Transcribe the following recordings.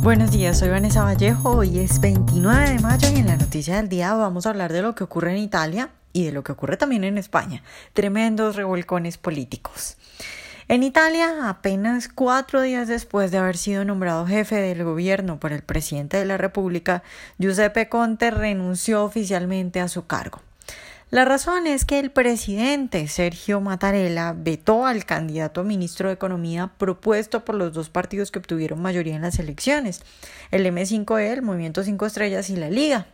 Buenos días, soy Vanessa Vallejo. Hoy es 29 de mayo y en la noticia del día vamos a hablar de lo que ocurre en Italia y de lo que ocurre también en España. Tremendos revolcones políticos. En Italia, apenas cuatro días después de haber sido nombrado jefe del gobierno por el presidente de la República, Giuseppe Conte renunció oficialmente a su cargo. La razón es que el presidente Sergio Mattarella vetó al candidato a ministro de Economía propuesto por los dos partidos que obtuvieron mayoría en las elecciones, el M5E, el Movimiento 5 Estrellas y la Liga.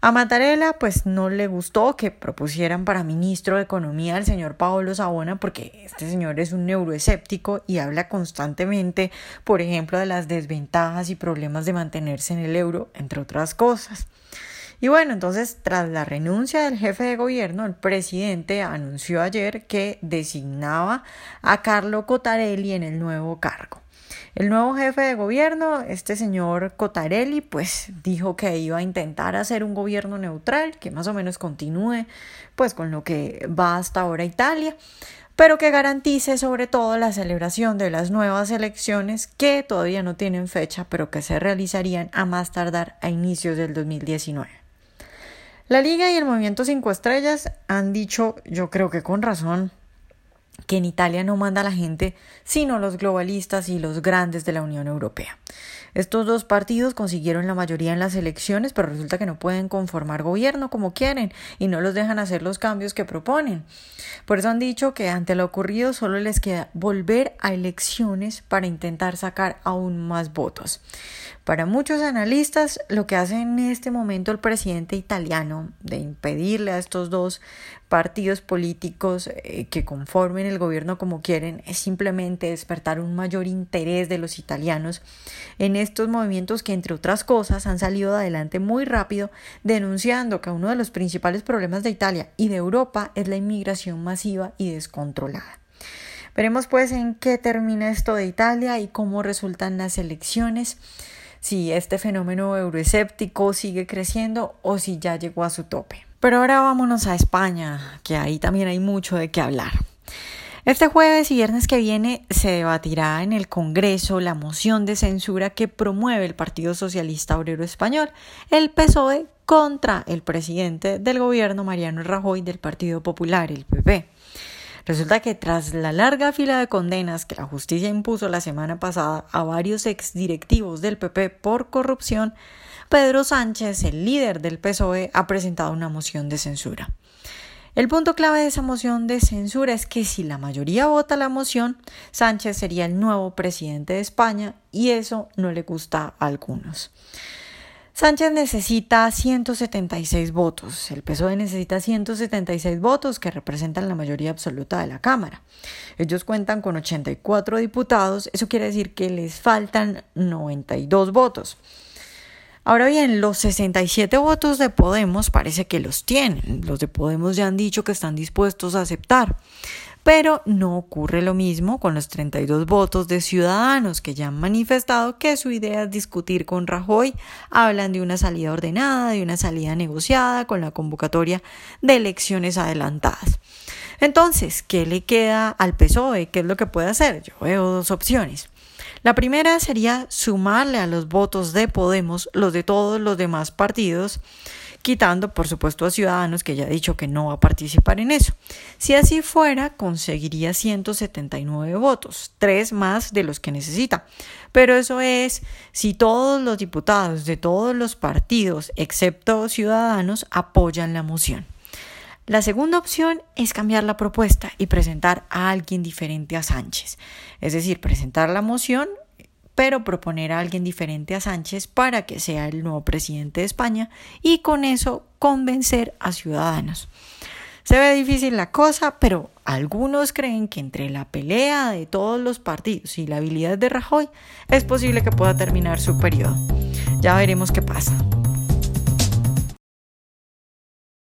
A Mattarella pues no le gustó que propusieran para ministro de Economía al señor Paolo Sabona porque este señor es un neuroescéptico y habla constantemente, por ejemplo, de las desventajas y problemas de mantenerse en el euro, entre otras cosas. Y bueno, entonces, tras la renuncia del jefe de gobierno, el presidente anunció ayer que designaba a Carlo Cotarelli en el nuevo cargo. El nuevo jefe de gobierno, este señor Cotarelli, pues dijo que iba a intentar hacer un gobierno neutral, que más o menos continúe pues con lo que va hasta ahora Italia, pero que garantice sobre todo la celebración de las nuevas elecciones que todavía no tienen fecha, pero que se realizarían a más tardar a inicios del 2019. La Liga y el Movimiento Cinco Estrellas han dicho, yo creo que con razón, que en Italia no manda la gente, sino los globalistas y los grandes de la Unión Europea. Estos dos partidos consiguieron la mayoría en las elecciones, pero resulta que no pueden conformar gobierno como quieren y no los dejan hacer los cambios que proponen. Por eso han dicho que ante lo ocurrido solo les queda volver a elecciones para intentar sacar aún más votos. Para muchos analistas, lo que hace en este momento el presidente italiano de impedirle a estos dos partidos políticos eh, que conformen el gobierno como quieren es simplemente despertar un mayor interés de los italianos en estos movimientos que, entre otras cosas, han salido adelante muy rápido denunciando que uno de los principales problemas de Italia y de Europa es la inmigración masiva y descontrolada. Veremos pues en qué termina esto de Italia y cómo resultan las elecciones si este fenómeno euroescéptico sigue creciendo o si ya llegó a su tope. Pero ahora vámonos a España, que ahí también hay mucho de qué hablar. Este jueves y viernes que viene se debatirá en el Congreso la moción de censura que promueve el Partido Socialista Obrero Español, el PSOE, contra el presidente del gobierno Mariano Rajoy del Partido Popular, el PP. Resulta que tras la larga fila de condenas que la justicia impuso la semana pasada a varios exdirectivos del PP por corrupción, Pedro Sánchez, el líder del PSOE, ha presentado una moción de censura. El punto clave de esa moción de censura es que si la mayoría vota la moción, Sánchez sería el nuevo presidente de España y eso no le gusta a algunos. Sánchez necesita 176 votos. El PSOE necesita 176 votos que representan la mayoría absoluta de la Cámara. Ellos cuentan con 84 diputados. Eso quiere decir que les faltan 92 votos. Ahora bien, los 67 votos de Podemos parece que los tienen. Los de Podemos ya han dicho que están dispuestos a aceptar. Pero no ocurre lo mismo con los 32 votos de ciudadanos que ya han manifestado que su idea es discutir con Rajoy. Hablan de una salida ordenada, de una salida negociada con la convocatoria de elecciones adelantadas. Entonces, ¿qué le queda al PSOE? ¿Qué es lo que puede hacer? Yo veo dos opciones. La primera sería sumarle a los votos de Podemos los de todos los demás partidos quitando por supuesto a Ciudadanos que ya ha dicho que no va a participar en eso. Si así fuera, conseguiría 179 votos, tres más de los que necesita. Pero eso es si todos los diputados de todos los partidos, excepto Ciudadanos, apoyan la moción. La segunda opción es cambiar la propuesta y presentar a alguien diferente a Sánchez, es decir, presentar la moción pero proponer a alguien diferente a Sánchez para que sea el nuevo presidente de España y con eso convencer a ciudadanos. Se ve difícil la cosa, pero algunos creen que entre la pelea de todos los partidos y la habilidad de Rajoy es posible que pueda terminar su periodo. Ya veremos qué pasa.